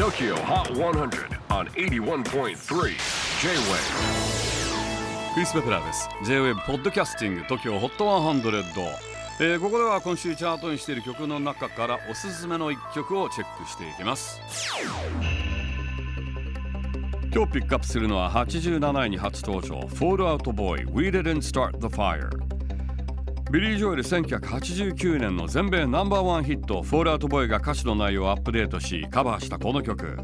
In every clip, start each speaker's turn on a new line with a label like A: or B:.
A: TOKYO HOT 100 on 81.3 J-WAVE
B: クリス・ペプラーです。J-WAVE ポッドキャスティング TOKYO HOT 100、えー、ここでは今週チャートインしている曲の中からおすすめの一曲をチェックしていきます。今日ピックアップするのは87位に初登場。Fall Out Boy We Didn't Start the Fire ビリー・ジョエル1989年の全米ナンバーワンヒット「フォールアウト・ボーイ」が歌詞の内容をアップデートしカバーしたこの曲。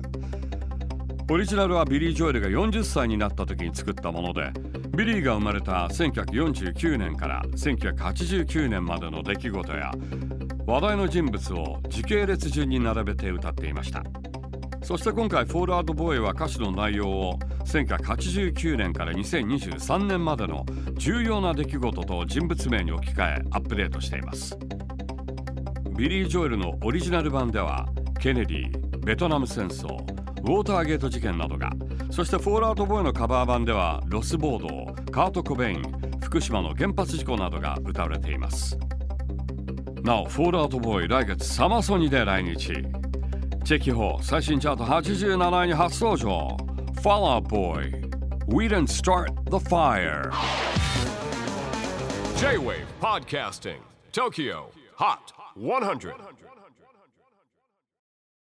B: オリジナルはビリー・ジョエルが40歳になった時に作ったものでビリーが生まれた1949年から1989年までの出来事や話題の人物を時系列順に並べて歌っていました。そして今回「フォールアウト・ボーイ」は歌詞の内容を1989年から2023年までの重要な出来事と人物名に置き換えアップデートしています。ビリー・ジョエルのオリジナル版ではケネディベトナム戦争ウォーターゲート事件などがそしてフォールアウトボーイのカバー版ではロスボードカート・コベイン福島の原発事故などが歌われています。なおフォールアウトボーイ来月サマソニで来日。チェキホー最新チャート87位に初登場 Fall Out Boy We didn't start the fire
A: J-WAVE PODCASTING TOKYO HOT 100